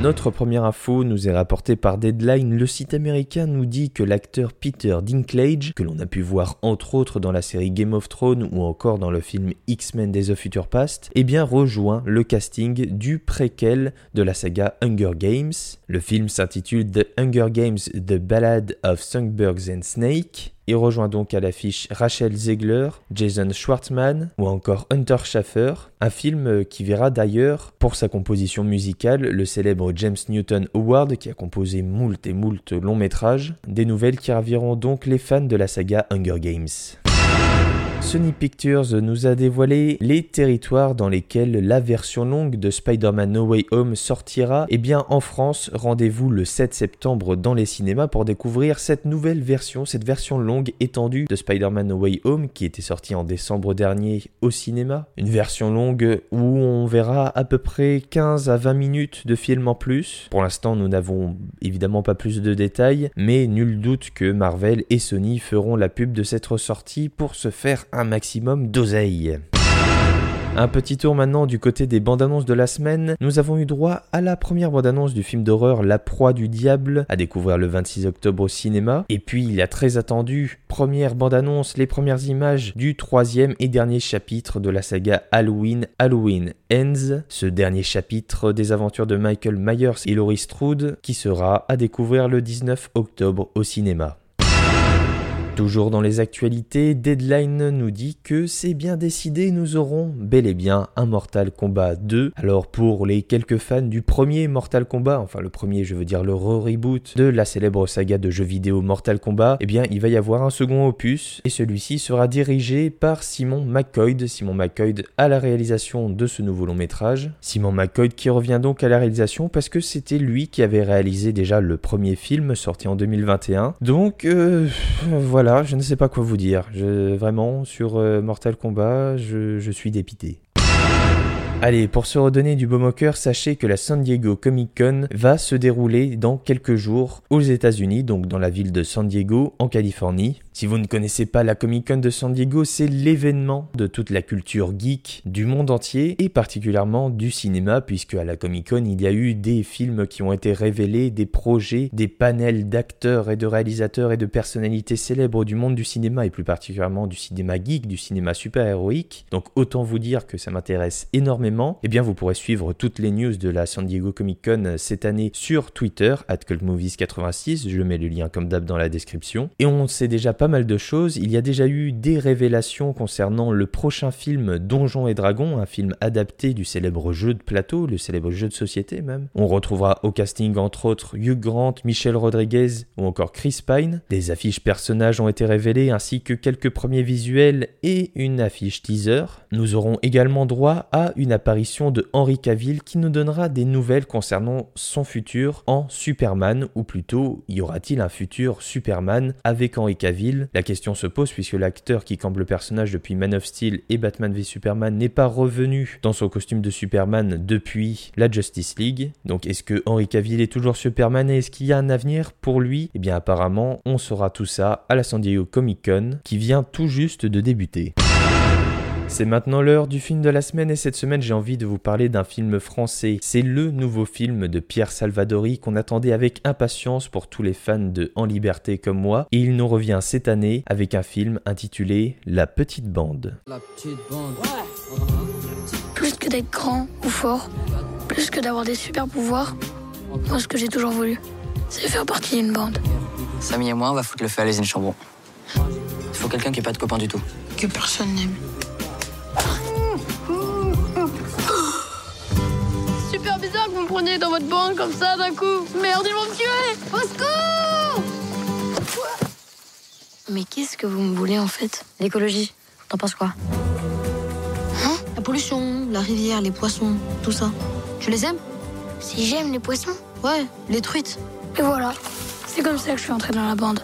Notre première info nous est rapportée par Deadline. Le site américain nous dit que l'acteur Peter Dinklage, que l'on a pu voir entre autres dans la série Game of Thrones ou encore dans le film X-Men Days of Future Past, eh bien rejoint le casting du préquel de la saga Hunger Games. Le film s'intitule The Hunger Games The Ballad of Songbirds and Snake. Il rejoint donc à l'affiche Rachel Zegler, Jason Schwartzman ou encore Hunter Schaffer, un film qui verra d'ailleurs pour sa composition musicale le célèbre James Newton Howard qui a composé moult et moult longs métrages, des nouvelles qui raviront donc les fans de la saga Hunger Games. Sony Pictures nous a dévoilé les territoires dans lesquels la version longue de Spider-Man No Way Home sortira. Et eh bien en France, rendez-vous le 7 septembre dans les cinémas pour découvrir cette nouvelle version, cette version longue étendue de Spider-Man No Way Home qui était sortie en décembre dernier au cinéma. Une version longue où on verra à peu près 15 à 20 minutes de film en plus. Pour l'instant, nous n'avons évidemment pas plus de détails, mais nul doute que Marvel et Sony feront la pub de cette ressortie pour se faire un maximum d'oseille. Un petit tour maintenant du côté des bandes annonces de la semaine. Nous avons eu droit à la première bande annonce du film d'horreur La proie du diable, à découvrir le 26 octobre au cinéma. Et puis il y a très attendu, première bande annonce, les premières images du troisième et dernier chapitre de la saga Halloween, Halloween Ends, ce dernier chapitre des aventures de Michael Myers et Laurie Strode, qui sera à découvrir le 19 octobre au cinéma. Toujours dans les actualités, Deadline nous dit que c'est bien décidé, nous aurons bel et bien un Mortal Kombat 2. Alors pour les quelques fans du premier Mortal Kombat, enfin le premier je veux dire le re-reboot de la célèbre saga de jeux vidéo Mortal Kombat, eh bien il va y avoir un second opus et celui-ci sera dirigé par Simon McCoy. Simon McCoy à la réalisation de ce nouveau long métrage. Simon McCoy qui revient donc à la réalisation parce que c'était lui qui avait réalisé déjà le premier film sorti en 2021. Donc euh, voilà voilà, je ne sais pas quoi vous dire. Je, vraiment, sur euh, Mortal Kombat, je, je suis dépité. Allez, pour se redonner du baume au cœur, sachez que la San Diego Comic Con va se dérouler dans quelques jours aux États-Unis, donc dans la ville de San Diego, en Californie. Si vous ne connaissez pas la Comic Con de San Diego, c'est l'événement de toute la culture geek du monde entier et particulièrement du cinéma puisque à la Comic Con il y a eu des films qui ont été révélés, des projets, des panels d'acteurs et de réalisateurs et de personnalités célèbres du monde du cinéma et plus particulièrement du cinéma geek, du cinéma super-héroïque. Donc autant vous dire que ça m'intéresse énormément. Et eh bien vous pourrez suivre toutes les news de la San Diego Comic Con cette année sur Twitter, at 86 je mets le lien comme d'hab dans la description. Et on sait déjà pas mal de choses. Il y a déjà eu des révélations concernant le prochain film Donjons et Dragons, un film adapté du célèbre jeu de plateau, le célèbre jeu de société même. On retrouvera au casting entre autres Hugh Grant, Michel Rodriguez ou encore Chris Pine. Des affiches personnages ont été révélées ainsi que quelques premiers visuels et une affiche teaser. Nous aurons également droit à une apparition de Henry Cavill qui nous donnera des nouvelles concernant son futur en Superman ou plutôt y aura-t-il un futur Superman avec Henry Cavill la question se pose puisque l'acteur qui campe le personnage depuis Man of Steel et Batman v Superman n'est pas revenu dans son costume de Superman depuis la Justice League. Donc est-ce que Henry Cavill est toujours Superman et est-ce qu'il y a un avenir pour lui? Eh bien apparemment, on saura tout ça à la San Diego Comic Con qui vient tout juste de débuter. C'est maintenant l'heure du film de la semaine et cette semaine j'ai envie de vous parler d'un film français. C'est le nouveau film de Pierre Salvadori qu'on attendait avec impatience pour tous les fans de En Liberté comme moi et il nous revient cette année avec un film intitulé La Petite Bande. La petite bande. Plus que d'être grand ou fort, plus que d'avoir des super pouvoirs, moi ce que j'ai toujours voulu, c'est faire partie d'une bande. Samy et moi on va foutre le feu à l'usine Chambon. Il faut quelqu'un qui ait pas de copain du tout. Que personne n'aime. Dans votre bande comme ça d'un coup. Merde, ils vont me tuer Au secours Mais qu'est-ce que vous me voulez en fait? L'écologie. T'en penses quoi? Hein? La pollution, la rivière, les poissons, tout ça. Tu les aimes? Si j'aime les poissons, Ouais, les truites. et voilà. C'est comme ça que je suis entré dans la bande.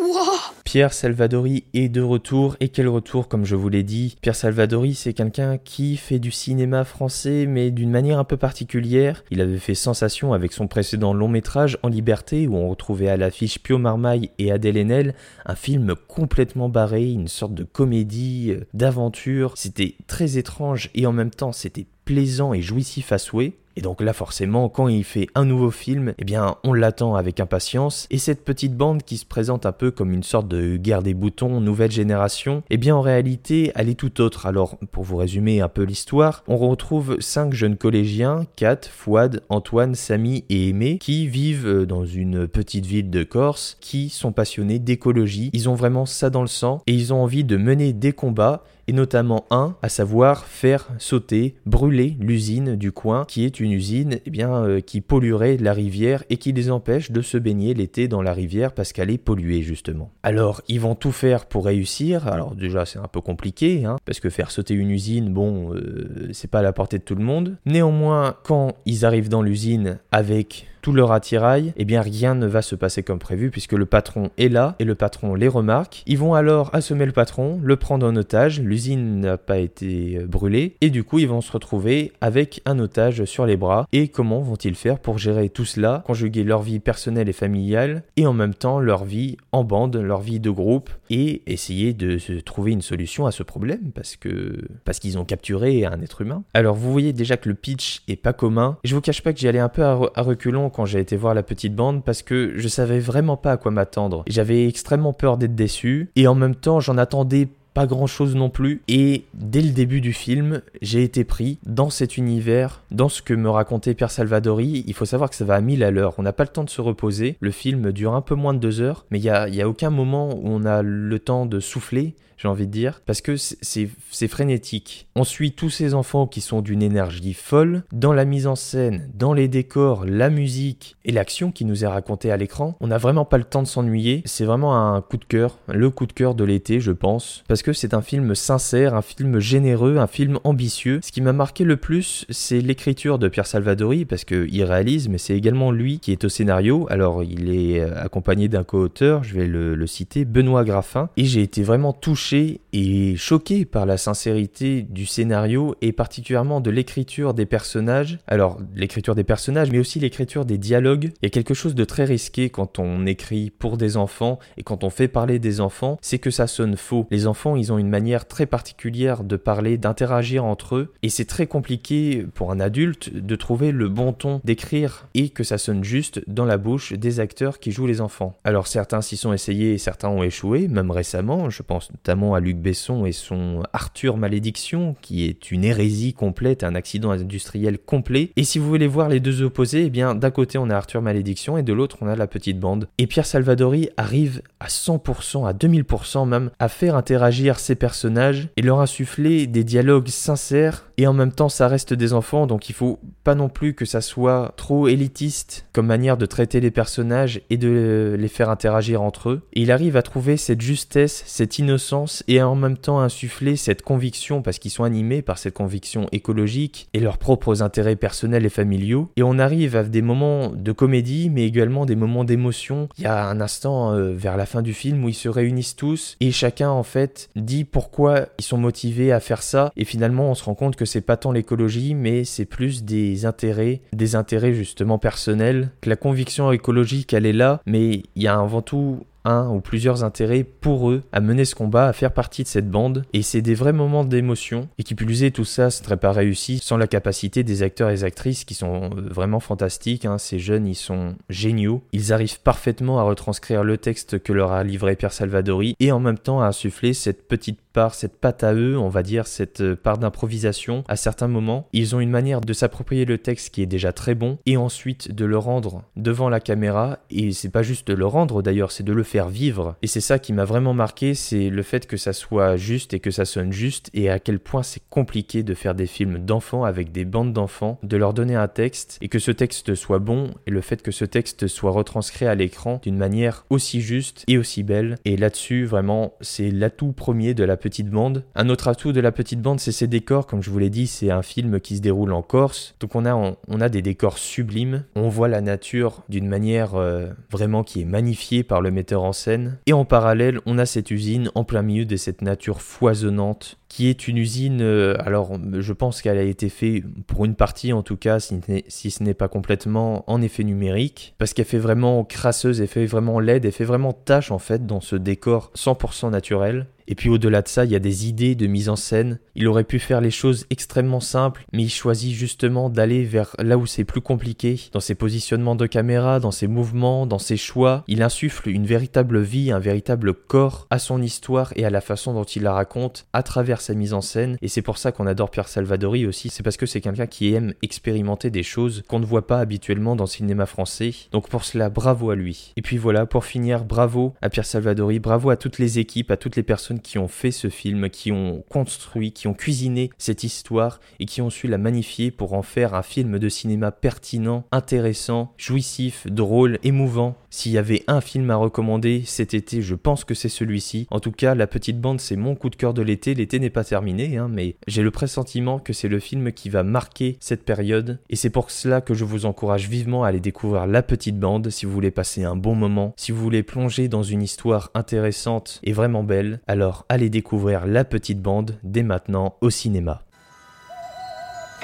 Wow Pierre Salvadori est de retour, et quel retour comme je vous l'ai dit? Pierre Salvadori c'est quelqu'un qui fait du cinéma français mais d'une manière un peu particulière. Il avait fait sensation avec son précédent long métrage En Liberté où on retrouvait à l'affiche Pio Marmaille et Adèle Haenel, un film complètement barré, une sorte de comédie, euh, d'aventure. C'était très étrange et en même temps c'était plaisant et jouissif à souhait. Et donc là forcément quand il fait un nouveau film, eh bien on l'attend avec impatience et cette petite bande qui se présente un peu comme une sorte de guerre des boutons nouvelle génération, eh bien en réalité elle est tout autre. Alors pour vous résumer un peu l'histoire, on retrouve cinq jeunes collégiens, Kat, Fouad, Antoine, Samy et Aimé qui vivent euh, dans une petite ville de Corse, qui sont passionnés d'écologie. Ils ont vraiment ça dans le sang et ils ont envie de mener des combats et notamment un, à savoir faire sauter, brûler l'usine du coin, qui est une usine eh euh, qui polluerait la rivière et qui les empêche de se baigner l'été dans la rivière parce qu'elle est polluée justement. Alors ils vont tout faire pour réussir, alors déjà c'est un peu compliqué, hein, parce que faire sauter une usine, bon, euh, c'est pas à la portée de tout le monde. Néanmoins, quand ils arrivent dans l'usine avec tout leur attirail, eh bien rien ne va se passer comme prévu puisque le patron est là et le patron les remarque. Ils vont alors assommer le patron, le prendre en otage, l'usine n'a pas été euh, brûlée et du coup ils vont se retrouver avec un otage sur les bras. Et comment vont-ils faire pour gérer tout cela, conjuguer leur vie personnelle et familiale et en même temps leur vie en bande, leur vie de groupe et essayer de se trouver une solution à ce problème parce que parce qu'ils ont capturé un être humain. Alors vous voyez déjà que le pitch est pas commun. Je vous cache pas que j'y allais un peu à, re- à reculons quand j'ai été voir la petite bande parce que je savais vraiment pas à quoi m'attendre. J'avais extrêmement peur d'être déçu et en même temps j'en attendais pas grand chose non plus. Et dès le début du film j'ai été pris dans cet univers dans ce que me racontait Pierre Salvadori. Il faut savoir que ça va à 1000 à l'heure. On n'a pas le temps de se reposer. Le film dure un peu moins de deux heures mais il y a, a aucun moment où on a le temps de souffler j'ai envie de dire, parce que c'est frénétique. On suit tous ces enfants qui sont d'une énergie folle, dans la mise en scène, dans les décors, la musique et l'action qui nous est racontée à l'écran. On n'a vraiment pas le temps de s'ennuyer, c'est vraiment un coup de cœur, le coup de cœur de l'été je pense, parce que c'est un film sincère, un film généreux, un film ambitieux. Ce qui m'a marqué le plus, c'est l'écriture de Pierre Salvadori, parce qu'il réalise, mais c'est également lui qui est au scénario. Alors il est euh, accompagné d'un co-auteur, je vais le, le citer, Benoît Graffin, et j'ai été vraiment touché et choqué par la sincérité du scénario et particulièrement de l'écriture des personnages. Alors l'écriture des personnages, mais aussi l'écriture des dialogues. Il y a quelque chose de très risqué quand on écrit pour des enfants et quand on fait parler des enfants, c'est que ça sonne faux. Les enfants, ils ont une manière très particulière de parler, d'interagir entre eux, et c'est très compliqué pour un adulte de trouver le bon ton d'écrire et que ça sonne juste dans la bouche des acteurs qui jouent les enfants. Alors certains s'y sont essayés et certains ont échoué, même récemment, je pense notamment à Luc Besson et son Arthur Malédiction, qui est une hérésie complète, un accident industriel complet. Et si vous voulez voir les deux opposés, eh bien d'un côté on a Arthur Malédiction et de l'autre on a la petite bande. Et Pierre Salvadori arrive à 100%, à 2000% même, à faire interagir ces personnages et leur insuffler des dialogues sincères et en même temps ça reste des enfants donc il faut pas non plus que ça soit trop élitiste comme manière de traiter les personnages et de les faire interagir entre eux. Et il arrive à trouver cette justesse, cette innocence et en même temps insuffler cette conviction parce qu'ils sont animés par cette conviction écologique et leurs propres intérêts personnels et familiaux. Et on arrive à des moments de comédie mais également des moments d'émotion. Il y a un instant euh, vers la fin du film où ils se réunissent tous et chacun en fait dit pourquoi ils sont motivés à faire ça. Et finalement on se rend compte que c'est pas tant l'écologie mais c'est plus des intérêts, des intérêts justement personnels, que la conviction écologique elle est là mais il y a avant tout un ou plusieurs intérêts pour eux à mener ce combat, à faire partie de cette bande. Et c'est des vrais moments d'émotion. Et qui plus est, tout ça, ce serait pas réussi sans la capacité des acteurs et actrices qui sont euh, vraiment fantastiques. hein. Ces jeunes, ils sont géniaux. Ils arrivent parfaitement à retranscrire le texte que leur a livré Pierre Salvadori et en même temps à insuffler cette petite part, cette patte à eux, on va dire, cette euh, part d'improvisation à certains moments. Ils ont une manière de s'approprier le texte qui est déjà très bon et ensuite de le rendre devant la caméra. Et c'est pas juste de le rendre d'ailleurs, c'est de le faire vivre. Et c'est ça qui m'a vraiment marqué, c'est le fait que ça soit juste et que ça sonne juste et à quel point c'est compliqué de faire des films d'enfants avec des bandes d'enfants, de leur donner un texte et que ce texte soit bon et le fait que ce texte soit retranscrit à l'écran d'une manière aussi juste et aussi belle. Et là-dessus, vraiment, c'est l'atout premier de la petite bande. Un autre atout de la petite bande, c'est ses décors. Comme je vous l'ai dit, c'est un film qui se déroule en Corse. Donc on a, on, a des décors sublimes. On voit la nature d'une manière euh, vraiment qui est magnifiée par le metteur en scène. Et en parallèle, on a cette usine en plein milieu de cette nature foisonnante qui est une usine, euh, alors je pense qu'elle a été faite pour une partie en tout cas, si, ce n'est pas complètement en effet numérique, parce qu'elle fait vraiment crasseuse, elle fait vraiment laide, elle fait vraiment tâche en fait dans ce décor 100% naturel. Et puis au-delà de ça, il y a des idées de mise en scène. Il aurait pu faire les choses extrêmement simples, mais il choisit justement d'aller vers là où c'est plus compliqué, dans ses positionnements de caméra, dans ses mouvements, dans ses choix. Il insuffle une véritable vie, un véritable corps à son histoire et à la façon dont il la raconte à travers sa mise en scène. Et c'est pour ça qu'on adore Pierre Salvadori aussi, c'est parce que c'est quelqu'un qui aime expérimenter des choses qu'on ne voit pas habituellement dans le cinéma français. Donc pour cela, bravo à lui. Et puis voilà, pour finir, bravo à Pierre Salvadori, bravo à toutes les équipes, à toutes les personnes qui ont fait ce film, qui ont construit, qui ont cuisiné cette histoire et qui ont su la magnifier pour en faire un film de cinéma pertinent, intéressant, jouissif, drôle, émouvant. S'il y avait un film à recommander cet été, je pense que c'est celui-ci. En tout cas, La Petite Bande, c'est mon coup de cœur de l'été. L'été n'est pas terminé, hein, mais j'ai le pressentiment que c'est le film qui va marquer cette période. Et c'est pour cela que je vous encourage vivement à aller découvrir La Petite Bande si vous voulez passer un bon moment, si vous voulez plonger dans une histoire intéressante et vraiment belle. Alors allez découvrir La Petite Bande dès maintenant au cinéma.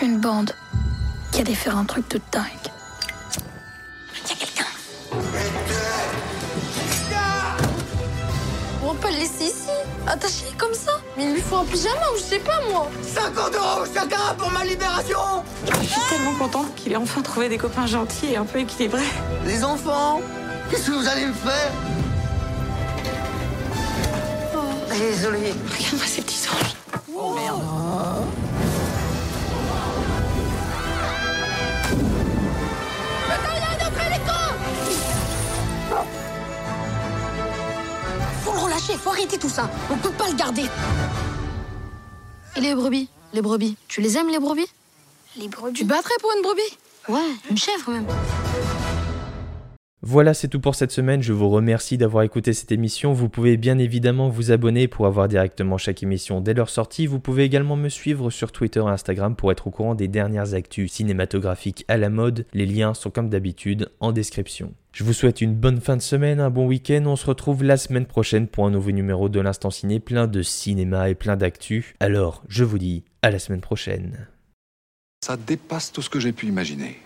Une bande qui allait faire un truc de dingue. Il y a quelqu'un. Peut le laisser ici, attaché comme ça. Mais il lui faut un pyjama ou je sais pas moi. 50 euros chacun pour ma libération Je suis tellement contente qu'il ait enfin trouvé des copains gentils et un peu équilibrés. Les enfants, qu'est-ce que vous allez me faire? Désolé. Regarde-moi ces petits anges. Oh merde. Arrêter tout ça. On peut pas le garder. Et les brebis? Les brebis. Tu les aimes les brebis? Les brebis. Tu battrais pour une brebis? Ouais, une chèvre même. Voilà, c'est tout pour cette semaine. Je vous remercie d'avoir écouté cette émission. Vous pouvez bien évidemment vous abonner pour avoir directement chaque émission dès leur sortie. Vous pouvez également me suivre sur Twitter et Instagram pour être au courant des dernières actus cinématographiques à la mode. Les liens sont comme d'habitude en description. Je vous souhaite une bonne fin de semaine, un bon week-end. On se retrouve la semaine prochaine pour un nouveau numéro de l'Instant Ciné, plein de cinéma et plein d'actu. Alors, je vous dis à la semaine prochaine. Ça dépasse tout ce que j'ai pu imaginer.